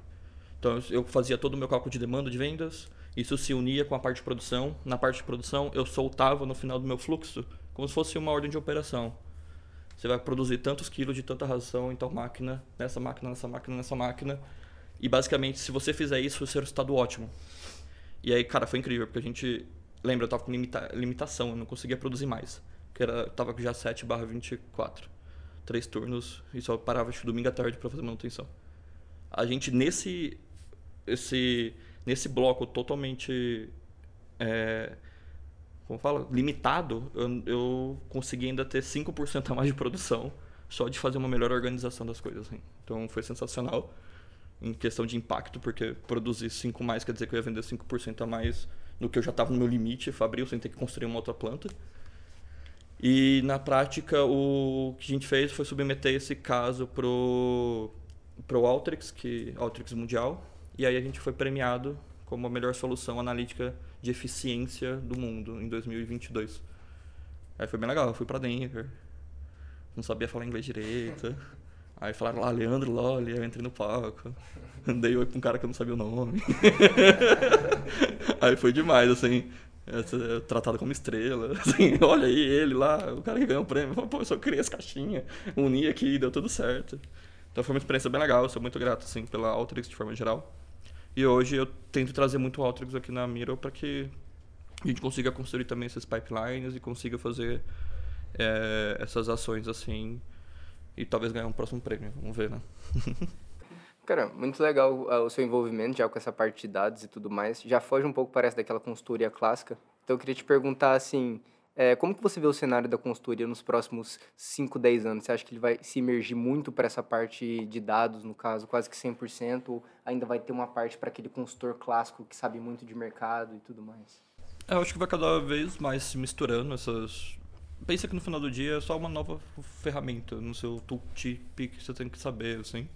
Então eu fazia todo o meu cálculo de demanda de vendas, isso se unia com a parte de produção. Na parte de produção, eu soltava no final do meu fluxo como se fosse uma ordem de operação. Você vai produzir tantos quilos de tanta ração em tal máquina, nessa máquina, nessa máquina, nessa máquina. E basicamente, se você fizer isso, o seu resultado ótimo. E aí, cara, foi incrível, porque a gente. Lembra, eu tava com limita, limitação, eu não conseguia produzir mais. Porque era, tava com já 7 barra 24. Três turnos e só parava acho, domingo à tarde para fazer manutenção. A gente, nesse. Esse nesse bloco totalmente é, como fala, limitado, eu, eu consegui ainda ter 5% a mais de produção só de fazer uma melhor organização das coisas. Assim. Então foi sensacional em questão de impacto, porque produzir 5 mais quer dizer que eu ia vender 5% a mais no que eu já estava no meu limite fabril sem ter que construir uma outra planta. E na prática o que a gente fez foi submeter esse caso pro pro Alteryx, que Alteryx Mundial, e aí a gente foi premiado como a melhor solução analítica de eficiência do mundo em 2022. Aí foi bem legal, eu fui para Denver. Não sabia falar inglês direito. Aí falaram lá, Leandro Lolli, eu entrei no palco. Dei oi pra um cara que eu não sabia o nome. aí foi demais, assim. Tratado como estrela. Assim, olha aí ele lá, o cara que ganhou o prêmio. Pô, eu só criei as caixinhas, uni aqui, deu tudo certo. Então foi uma experiência bem legal, eu sou muito grato, assim, pela Alteryx de forma geral. E hoje eu tento trazer muito Alteryx aqui na Miro para que a gente consiga construir também esses pipelines e consiga fazer é, essas ações assim e talvez ganhar um próximo prêmio. Vamos ver, né? Cara, muito legal o seu envolvimento já com essa parte de dados e tudo mais. Já foge um pouco, parece, daquela consultoria clássica. Então eu queria te perguntar, assim, é, como que você vê o cenário da consultoria nos próximos 5, 10 anos? Você acha que ele vai se emergir muito para essa parte de dados, no caso, quase que 100%, ou ainda vai ter uma parte para aquele consultor clássico que sabe muito de mercado e tudo mais? É, eu acho que vai cada vez mais se misturando essas... Pensa que no final do dia é só uma nova ferramenta no seu tooltip que você tem que saber, assim.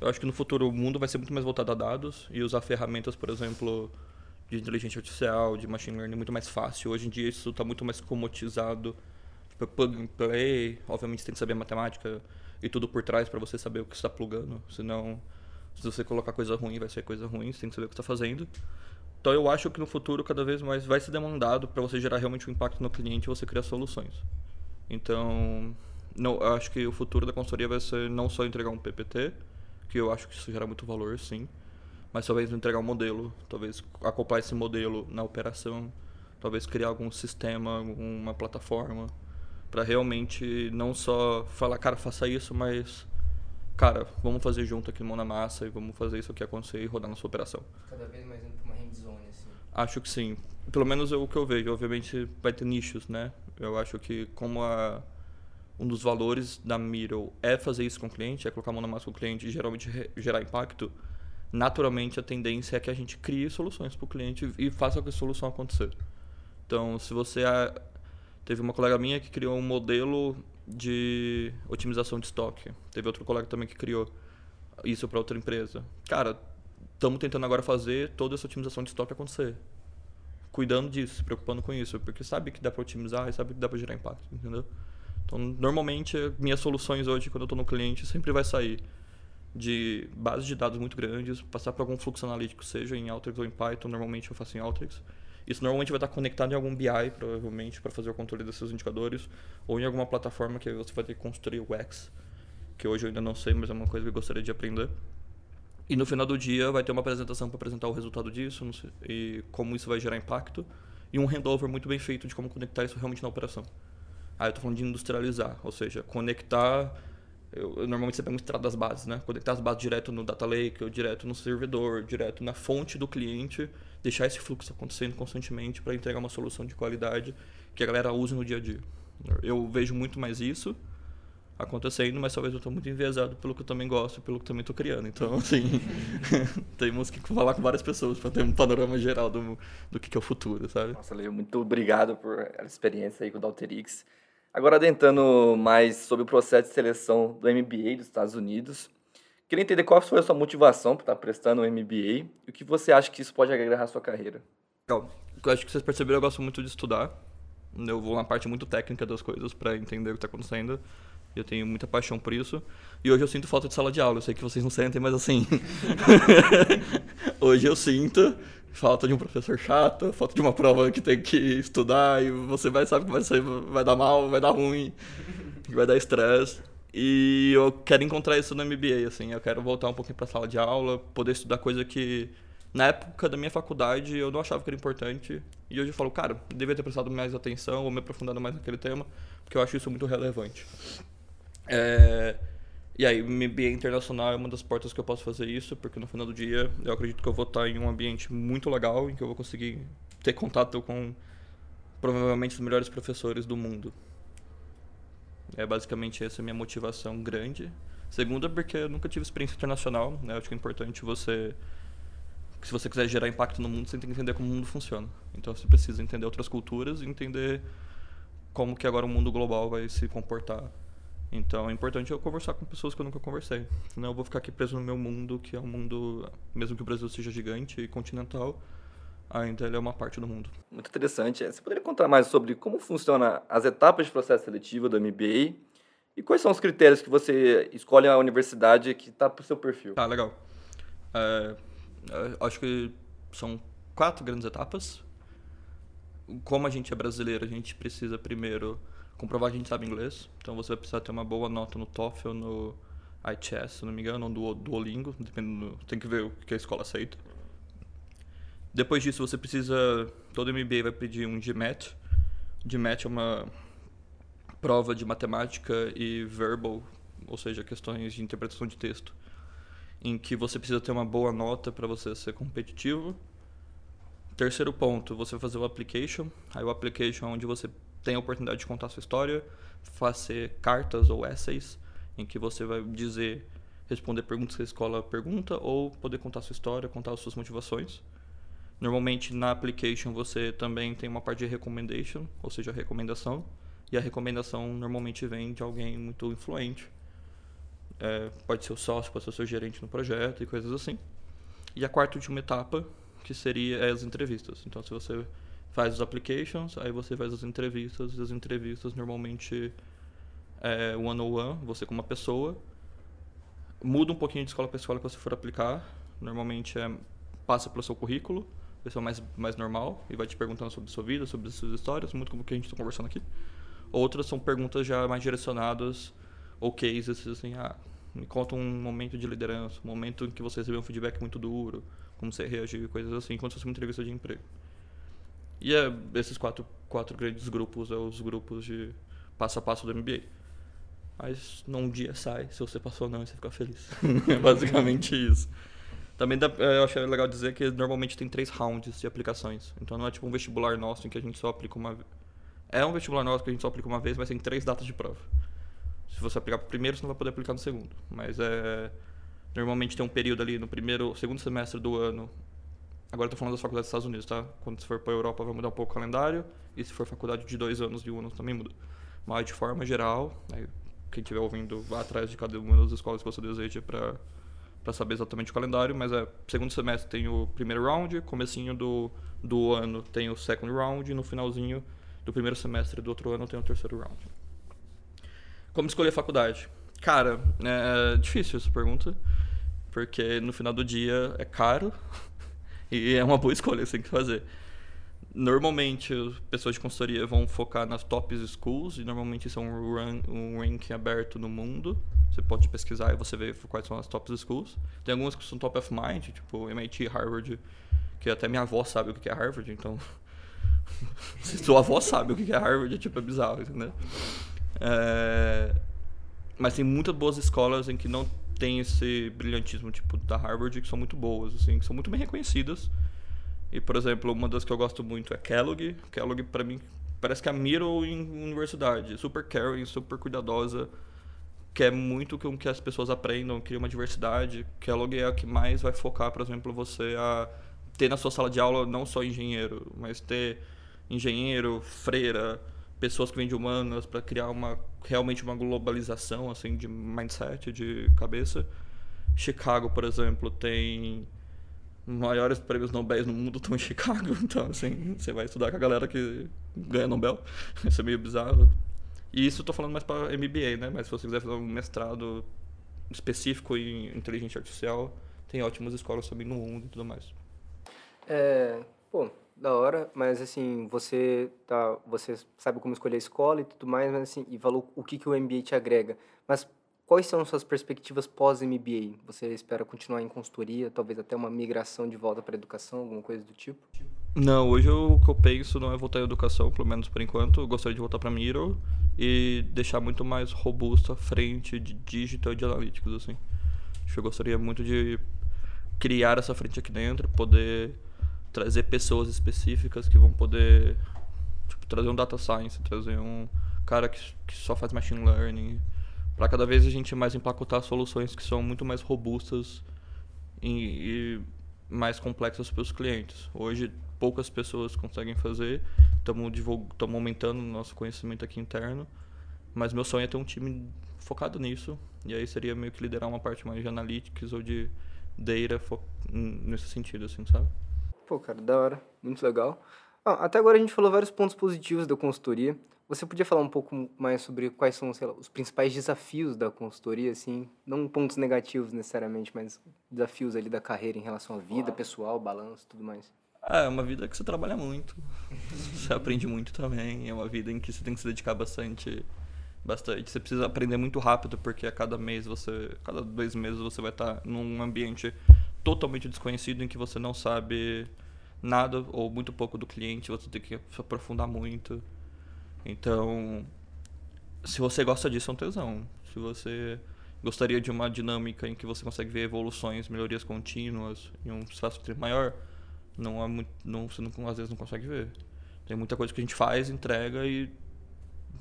Eu acho que no futuro o mundo vai ser muito mais voltado a dados e usar ferramentas, por exemplo de inteligência artificial, de machine learning muito mais fácil. Hoje em dia isso está muito mais comoditizado. Tipo, plug and play, obviamente você tem que saber matemática e tudo por trás para você saber o que está plugando. Senão, se você colocar coisa ruim, vai ser coisa ruim, você tem que saber o que está fazendo. Então eu acho que no futuro cada vez mais vai ser demandado para você gerar realmente um impacto no cliente e você criar soluções. Então, não, eu acho que o futuro da consultoria vai ser não só entregar um PPT, que eu acho que isso gera muito valor, sim, mas talvez entregar um modelo, talvez acoplar esse modelo na operação, talvez criar algum sistema, alguma plataforma para realmente não só falar, cara, faça isso, mas cara, vamos fazer junto aqui mão na massa e vamos fazer isso aqui acontecer e rodar na sua operação. Cada vez mais indo para uma hands-on assim. Acho que sim. Pelo menos é o que eu vejo. Obviamente vai ter nichos, né? Eu acho que como a um dos valores da Miro é fazer isso com o cliente, é colocar a mão na massa com o cliente e geralmente gerar impacto naturalmente a tendência é que a gente crie soluções para o cliente e faça a solução acontecer. Então, se você teve uma colega minha que criou um modelo de otimização de estoque, teve outro colega também que criou isso para outra empresa. Cara, estamos tentando agora fazer toda essa otimização de estoque acontecer. Cuidando disso, se preocupando com isso, porque sabe que dá para otimizar e sabe que dá para gerar impacto, entendeu? Então, normalmente, minhas soluções hoje, quando eu estou no cliente, sempre vai sair de bases de dados muito grandes, passar para algum fluxo analítico, seja em Alteryx ou em Python, normalmente eu faço em Alteryx. Isso normalmente vai estar conectado em algum BI, provavelmente, para fazer o controle desses indicadores, ou em alguma plataforma que você vai ter que construir o X, que hoje eu ainda não sei, mas é uma coisa que eu gostaria de aprender. E no final do dia vai ter uma apresentação para apresentar o resultado disso sei, e como isso vai gerar impacto, e um handover muito bem feito de como conectar isso realmente na operação. Aí eu estou falando de industrializar, ou seja, conectar eu, eu normalmente você pega um estrada das bases, né? Conectar as bases direto no data lake, ou direto no servidor, direto na fonte do cliente, deixar esse fluxo acontecendo constantemente para entregar uma solução de qualidade que a galera use no dia a dia. Eu vejo muito mais isso acontecendo, mas talvez eu estou muito enviesado pelo que eu também gosto, pelo que eu também estou criando. Então, assim, temos que falar com várias pessoas para ter um panorama geral do, do que, é o futuro, sabe? Nossa, Leo, muito obrigado por a experiência aí com o Dalterix. Agora, adentrando mais sobre o processo de seleção do MBA dos Estados Unidos, queria entender qual foi a sua motivação para estar prestando o MBA e o que você acha que isso pode agregar à sua carreira. Legal. Eu acho que vocês perceberam, eu gosto muito de estudar. Eu vou na parte muito técnica das coisas para entender o que está acontecendo. Eu tenho muita paixão por isso. E hoje eu sinto falta de sala de aula. Eu sei que vocês não sentem, mas assim. hoje eu sinto falta de um professor chato, falta de uma prova que tem que estudar e você vai sabe que vai, ser, vai dar mal, vai dar ruim, vai dar estresse. E eu quero encontrar isso no MBA, assim. Eu quero voltar um pouquinho para a sala de aula, poder estudar coisa que na época da minha faculdade eu não achava que era importante. E hoje eu falo, cara, devia ter prestado mais atenção ou me aprofundado mais naquele tema, porque eu acho isso muito relevante. É... E aí, MBA internacional é uma das portas que eu posso fazer isso, porque no final do dia eu acredito que eu vou estar em um ambiente muito legal, em que eu vou conseguir ter contato com provavelmente os melhores professores do mundo. É basicamente essa a minha motivação grande. Segunda, porque eu nunca tive experiência internacional, né? Eu acho que é importante você se você quiser gerar impacto no mundo, você tem que entender como o mundo funciona. Então você precisa entender outras culturas e entender como que agora o mundo global vai se comportar então é importante eu conversar com pessoas que eu nunca conversei. Senão eu vou ficar aqui preso no meu mundo, que é um mundo, mesmo que o Brasil seja gigante e continental, ainda ele é uma parte do mundo. Muito interessante. Você poderia contar mais sobre como funciona as etapas de processo seletivo do MBA e quais são os critérios que você escolhe a universidade que está para o seu perfil? Ah, legal. É, acho que são quatro grandes etapas. Como a gente é brasileiro, a gente precisa primeiro comprovar que a gente sabe inglês. Então você vai precisar ter uma boa nota no TOEFL, no ITS, se não me engano, ou no Duolingo, dependendo, tem que ver o que a escola aceita. Depois disso, você precisa, todo MBA vai pedir um GMAT. GMAT é uma prova de matemática e verbal, ou seja, questões de interpretação de texto, em que você precisa ter uma boa nota para você ser competitivo. Terceiro ponto, você vai fazer o application. Aí o application é onde você tem a oportunidade de contar sua história, fazer cartas ou essays em que você vai dizer, responder perguntas que a escola pergunta ou poder contar sua história, contar as suas motivações. Normalmente na application você também tem uma parte de recommendation, ou seja, recomendação, e a recomendação normalmente vem de alguém muito influente. É, pode ser o sócio, pode ser o seu gerente no projeto e coisas assim. E a quarta e última etapa, que seria as entrevistas. Então, se você faz os applications, aí você faz as entrevistas, e as entrevistas normalmente é one-on-one, você com uma pessoa. Muda um pouquinho de escola para escola que você for aplicar. Normalmente é passa pelo seu currículo, pessoa mais, mais normal, e vai te perguntando sobre sua vida, sobre suas histórias, muito como que a gente está conversando aqui. Outras são perguntas já mais direcionadas, ou cases, assim, ah, me conta um momento de liderança, um momento em que você recebeu um feedback muito duro, como você reagiu, coisas assim, enquanto fosse uma entrevista de emprego. E é, esses quatro, quatro grandes grupos, é os grupos de passo a passo do MBA. Mas num dia sai, se você passou ou não, você fica feliz. é basicamente isso. Também dá, é, eu acho legal dizer que normalmente tem três rounds de aplicações. Então não é tipo um vestibular nosso em que a gente só aplica uma vez. É um vestibular nosso que a gente só aplica uma vez, mas tem três datas de prova. Se você aplicar pro primeiro, você não vai poder aplicar no segundo. Mas é. Normalmente tem um período ali no primeiro, segundo semestre do ano, Agora estou falando das faculdades dos Estados Unidos, tá? Quando se for para a Europa vai mudar um pouco o calendário. E se for faculdade de dois anos, de ano também muda. Mas de forma geral, quem estiver ouvindo, vá atrás de cada uma das escolas que você deseja para para saber exatamente o calendário, mas é segundo semestre tem o primeiro round, comecinho do, do ano tem o second round e no finalzinho do primeiro semestre do outro ano tem o terceiro round. Como escolher faculdade? Cara, é difícil essa pergunta, porque no final do dia é caro, e é uma boa escolha que você tem que fazer. Normalmente, as pessoas de consultoria vão focar nas top schools, e normalmente isso é um, run, um ranking aberto no mundo. Você pode pesquisar e você vê quais são as top schools. Tem algumas que são top of mind, tipo MIT, Harvard, que até minha avó sabe o que é Harvard, então. Se sua avó sabe o que é Harvard, é tipo, é bizarro, entendeu? É... mas tem muitas boas escolas em que não tem esse brilhantismo, tipo da Harvard, que são muito boas, assim, que são muito bem reconhecidas. E, por exemplo, uma das que eu gosto muito é Kellogg. Kellogg, para mim, parece que é a Middle em universidade. Super caring, super cuidadosa. Quer muito com que as pessoas aprendam, cria uma diversidade. Kellogg é a que mais vai focar, por exemplo, você a ter na sua sala de aula não só engenheiro, mas ter engenheiro, freira, pessoas que vêm de humanas para criar uma realmente uma globalização assim de mindset, de cabeça. Chicago, por exemplo, tem maiores prêmios Nobel no mundo estão em Chicago. Então, assim, você vai estudar com a galera que ganha Nobel. Isso é meio bizarro. E isso eu tô falando mais para MBA, né? Mas se você quiser fazer um mestrado específico em inteligência artificial, tem ótimas escolas também no mundo e tudo mais. É, pô, da hora, mas assim, você tá, você sabe como escolher a escola e tudo mais, mas assim, e falou o que que o MBA te agrega. Mas Quais são suas perspectivas pós-MBA? Você espera continuar em consultoria, talvez até uma migração de volta para educação, alguma coisa do tipo? Não, hoje o que eu penso não é voltar à educação, pelo menos por enquanto. Eu gostaria de voltar para Miro e deixar muito mais robusto a frente de digital e de analytics, assim. Eu gostaria muito de criar essa frente aqui dentro, poder trazer pessoas específicas que vão poder tipo, trazer um data science, trazer um cara que, que só faz machine learning, para cada vez a gente mais empacotar soluções que são muito mais robustas e, e mais complexas para os clientes. Hoje poucas pessoas conseguem fazer, estamos aumentando o nosso conhecimento aqui interno, mas meu sonho é ter um time focado nisso, e aí seria meio que liderar uma parte mais de analytics ou de data nesse sentido, assim, sabe? Pô, cara, da hora, muito legal. Ah, até agora a gente falou vários pontos positivos da consultoria. Você podia falar um pouco mais sobre quais são lá, os principais desafios da consultoria, assim, não pontos negativos necessariamente, mas desafios ali da carreira em relação à vida claro. pessoal, balanço, tudo mais. Ah, é uma vida que você trabalha muito, você aprende muito também, é uma vida em que você tem que se dedicar bastante, bastante. Você precisa aprender muito rápido porque a cada mês você, a cada dois meses você vai estar num ambiente totalmente desconhecido em que você não sabe nada ou muito pouco do cliente, você tem que se aprofundar muito. Então, se você gosta disso, é um tesão. Se você gostaria de uma dinâmica em que você consegue ver evoluções, melhorias contínuas em um espaço tempo maior, não é muito, não, você não, às vezes não consegue ver. Tem muita coisa que a gente faz, entrega e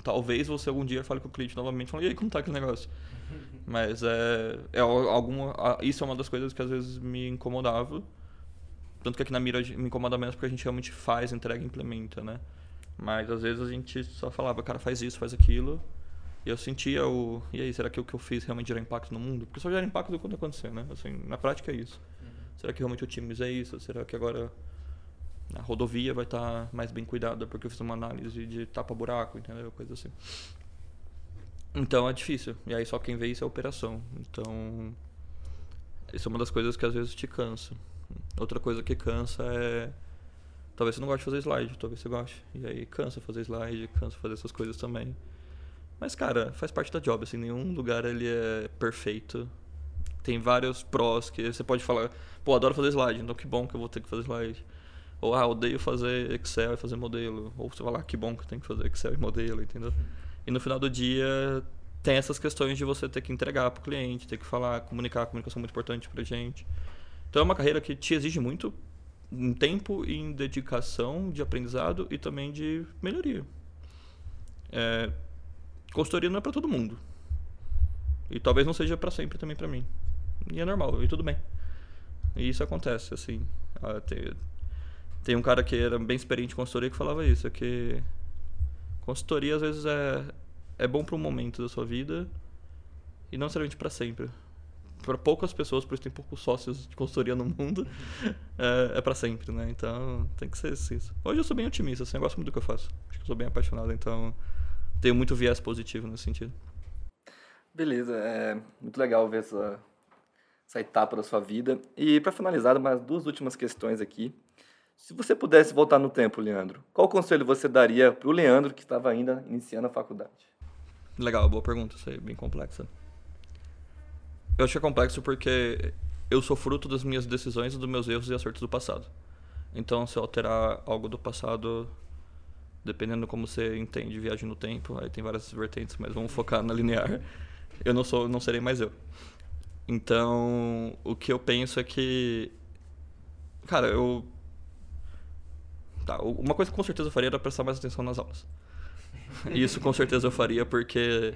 talvez você algum dia fale com o cliente novamente e fale, e aí, como tá aquele negócio? Mas é, é alguma, isso é uma das coisas que às vezes me incomodava. Tanto que aqui na Mira me incomoda menos porque a gente realmente faz, entrega e implementa, né? Mas às vezes a gente só falava, cara, faz isso, faz aquilo. E eu sentia o. E aí, será que o que eu fiz realmente gera impacto no mundo? Porque só gera impacto quando acontecer, né? Assim, na prática é isso. Uhum. Será que realmente o é isso? Será que agora a rodovia vai estar tá mais bem cuidada porque eu fiz uma análise de tapa-buraco, entendeu? Coisa assim. Então é difícil. E aí só quem vê isso é a operação. Então. Isso é uma das coisas que às vezes te cansa. Outra coisa que cansa é Talvez você não goste de fazer slide, talvez você goste. E aí cansa fazer slide, cansa fazer essas coisas também. Mas, cara, faz parte da job, assim, nenhum lugar ele é perfeito. Tem vários prós que você pode falar, pô, adoro fazer slide, então que bom que eu vou ter que fazer slide. Ou, ah, odeio fazer Excel e fazer modelo. Ou você vai lá, que bom que tenho que fazer Excel e modelo, entendeu? E no final do dia, tem essas questões de você ter que entregar para o cliente, ter que falar, comunicar, a comunicação é muito importante para gente. Então é uma carreira que te exige muito em tempo e em dedicação de aprendizado e também de melhoria. É, consultoria não é para todo mundo. E talvez não seja para sempre também para mim. E é normal, e tudo bem. E isso acontece, assim. Tem, tem um cara que era bem experiente em consultoria que falava isso, é que consultoria às vezes é, é bom para um momento da sua vida e não necessariamente para sempre para poucas pessoas, por isso tem poucos sócios de consultoria no mundo, é, é para sempre, né? Então tem que ser isso. Hoje eu sou bem otimista, assim, eu gosto muito do que eu faço. Acho que eu sou bem apaixonado, então tenho muito viés positivo nesse sentido. Beleza, é muito legal ver essa, essa etapa da sua vida. E para finalizar, mais duas últimas questões aqui. Se você pudesse voltar no tempo, Leandro, qual conselho você daria para o Leandro que estava ainda iniciando a faculdade? Legal, boa pergunta, isso aí, bem complexa. Eu que é complexo porque eu sou fruto das minhas decisões dos meus erros e acertos do passado. Então, se eu alterar algo do passado, dependendo como você entende viagem no tempo, aí tem várias vertentes, mas vamos focar na linear. eu não sou, não serei mais eu. Então, o que eu penso é que cara, eu tá, uma coisa que com certeza eu faria era prestar mais atenção nas aulas. Isso com certeza eu faria porque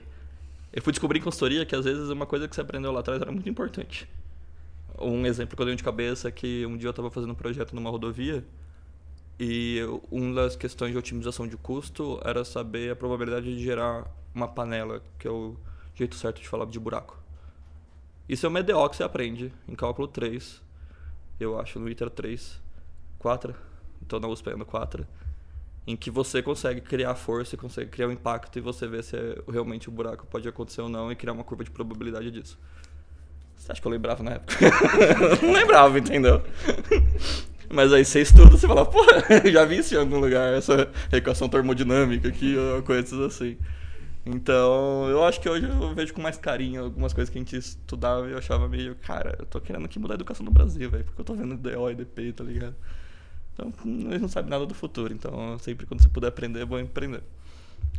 eu fui descobrir em consultoria que às vezes uma coisa que você aprendeu lá atrás era muito importante. Um exemplo que eu dei de cabeça é que um dia eu estava fazendo um projeto numa rodovia e uma das questões de otimização de custo era saber a probabilidade de gerar uma panela, que é o jeito certo de falar de buraco. Isso é o MDO que você aprende em cálculo 3, eu acho, no ITER 3, 4, então na USP é no 4, em que você consegue criar força, consegue criar um impacto e você vê se é, realmente o buraco pode acontecer ou não e criar uma curva de probabilidade disso. Você acha que eu lembrava na época? não lembrava, entendeu? Mas aí você estuda, você fala, pô, já vi isso em algum lugar, essa equação termodinâmica aqui, coisas assim. Então, eu acho que hoje eu vejo com mais carinho algumas coisas que a gente estudava e eu achava meio, cara, eu tô querendo que mudar a educação no Brasil, velho, porque eu tô vendo DO e DP, tá ligado? Então, eles não sabem nada do futuro, então sempre quando você puder aprender, é bom aprender.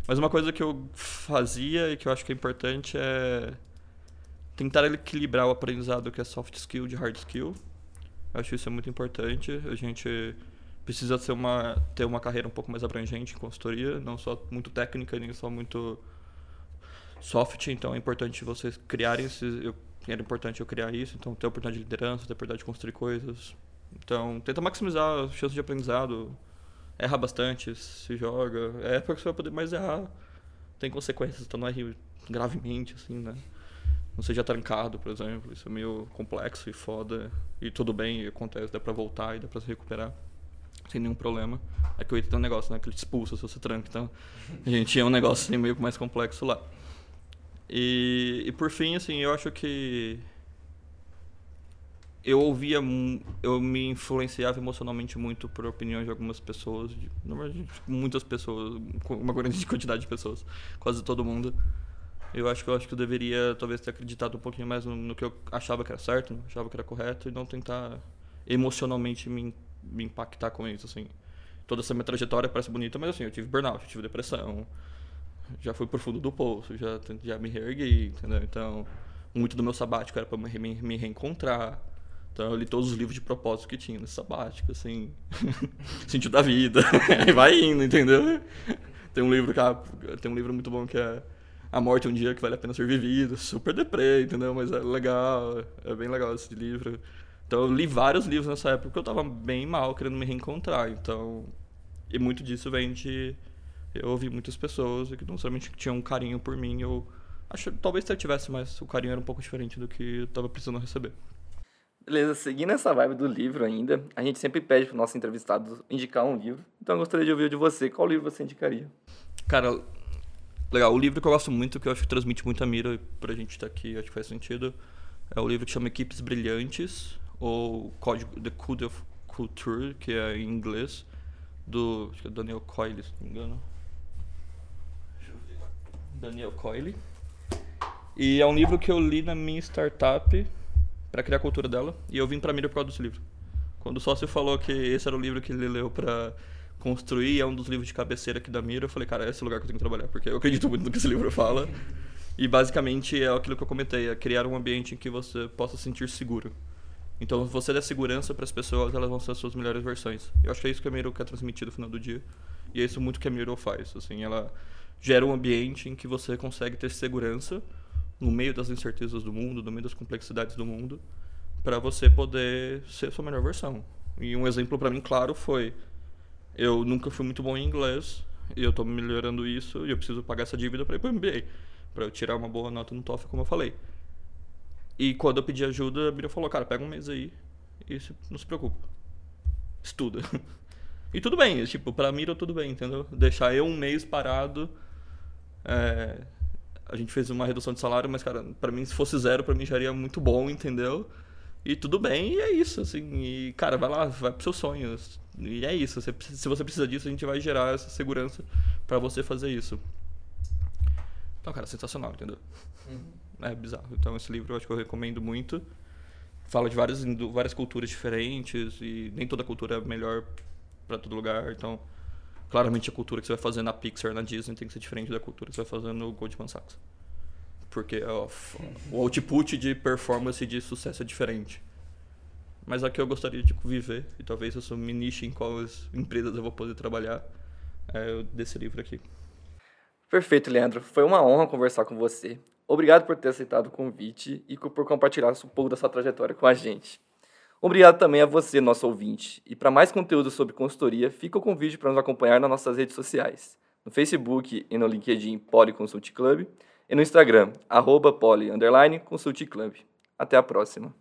Mas uma coisa que eu fazia e que eu acho que é importante é tentar equilibrar o aprendizado que é soft skill de hard skill. Eu acho isso é muito importante. A gente precisa ser uma, ter uma carreira um pouco mais abrangente em consultoria, não só muito técnica, nem só muito soft. Então é importante vocês criarem esses. Eu, era importante eu criar isso, então ter oportunidade de liderança, ter oportunidade de construir coisas. Então tenta maximizar as chances de aprendizado. Erra bastante, se joga. É porque você vai poder mais errar. Tem consequências, então não erre gravemente, assim, né? Não seja trancado, por exemplo. Isso é meio complexo e foda. E tudo bem, acontece, dá pra voltar e dá pra se recuperar sem nenhum problema. É que o Ita tem um negócio, né? Que ele te expulsa se você tranca. Então, a gente tinha um negócio assim, meio mais complexo lá. E, e por fim, assim, eu acho que eu ouvia, eu me influenciava emocionalmente muito por opiniões de algumas pessoas, de, muitas pessoas, uma grande quantidade de pessoas, quase todo mundo. Eu acho que eu acho que eu deveria talvez ter acreditado um pouquinho mais no, no que eu achava que era certo, achava que era correto e não tentar emocionalmente me me impactar com isso, assim. Toda essa minha trajetória parece bonita, mas assim, eu tive burnout, eu tive depressão, já fui pro fundo do poço, já, já me reergui, entendeu? Então, muito do meu sabático era para me, me, me, reencontrar. Então, eu li todos os livros de propósito que tinha sabático, assim, sentido da vida, e vai indo, entendeu? Tem um livro que, ah, tem um livro muito bom que é A Morte é um Dia que Vale a Pena Ser Vivido, super deprê, entendeu? Mas é legal, é bem legal esse livro. Então eu li vários livros nessa época porque eu tava bem mal, querendo me reencontrar. Então, e muito disso vem de eu ouvi muitas pessoas que não somente tinham um carinho por mim, eu acho talvez se eu tivesse mais o carinho era um pouco diferente do que eu tava precisando receber. Beleza, seguindo essa vibe do livro ainda, a gente sempre pede para nossos entrevistados indicar um livro. Então eu gostaria de ouvir de você, qual livro você indicaria? Cara, legal, o livro que eu gosto muito, que eu acho que transmite muita mira pra gente estar tá aqui, acho que faz sentido, é o livro que chama Equipes Brilhantes, ou código The Code of Culture, que é em inglês, do acho que é Daniel Coyle, se não me engano. Daniel Coyle. E é um livro que eu li na minha startup para criar a cultura dela, e eu vim para Mira por causa desse livro. Quando o sócio falou que esse era o livro que ele leu para construir, é um dos livros de cabeceira aqui da Mira, eu falei, cara, é esse lugar que eu tenho que trabalhar, porque eu acredito muito no que esse livro fala. E basicamente é aquilo que eu comentei, é criar um ambiente em que você possa se sentir seguro. Então, você dá segurança para as pessoas, elas vão ser as suas melhores versões. Eu acho que é isso que a Miro quer transmitir no final do dia. E é isso muito que a Miro faz. Assim, ela gera um ambiente em que você consegue ter segurança no meio das incertezas do mundo, no meio das complexidades do mundo, para você poder ser a sua melhor versão. E um exemplo para mim claro foi: eu nunca fui muito bom em inglês, e eu estou melhorando isso, e eu preciso pagar essa dívida para ir para o MBA, para eu tirar uma boa nota no TOEFL, como eu falei. E quando eu pedi ajuda, a Bira falou, cara, pega um mês aí e não se preocupa. Estuda. E tudo bem, tipo, pra Mira tudo bem, entendeu? Deixar eu um mês parado. É... A gente fez uma redução de salário, mas, cara, pra mim, se fosse zero, pra mim já seria muito bom, entendeu? E tudo bem, e é isso, assim. E, cara, vai lá, vai pros seus sonhos. E é isso. Se você precisa disso, a gente vai gerar essa segurança para você fazer isso. Então, cara, sensacional, entendeu? Uhum é bizarro. Então esse livro eu acho que eu recomendo muito. Fala de várias, várias culturas diferentes e nem toda cultura é melhor para todo lugar. Então, claramente a cultura que você vai fazer na Pixar, na Disney, tem que ser diferente da cultura que você vai fazer no Goldman Sachs. porque o output de performance e de sucesso é diferente. Mas aqui eu gostaria de viver, e talvez eu me niche em quais empresas eu vou poder trabalhar é, desse livro aqui. Perfeito, Leandro. Foi uma honra conversar com você. Obrigado por ter aceitado o convite e por compartilhar um pouco da sua trajetória com a gente. Obrigado também a você, nosso ouvinte. E para mais conteúdo sobre consultoria, fica o convite para nos acompanhar nas nossas redes sociais. No Facebook e no LinkedIn Poli Club e no Instagram, arroba Poli Club. Até a próxima.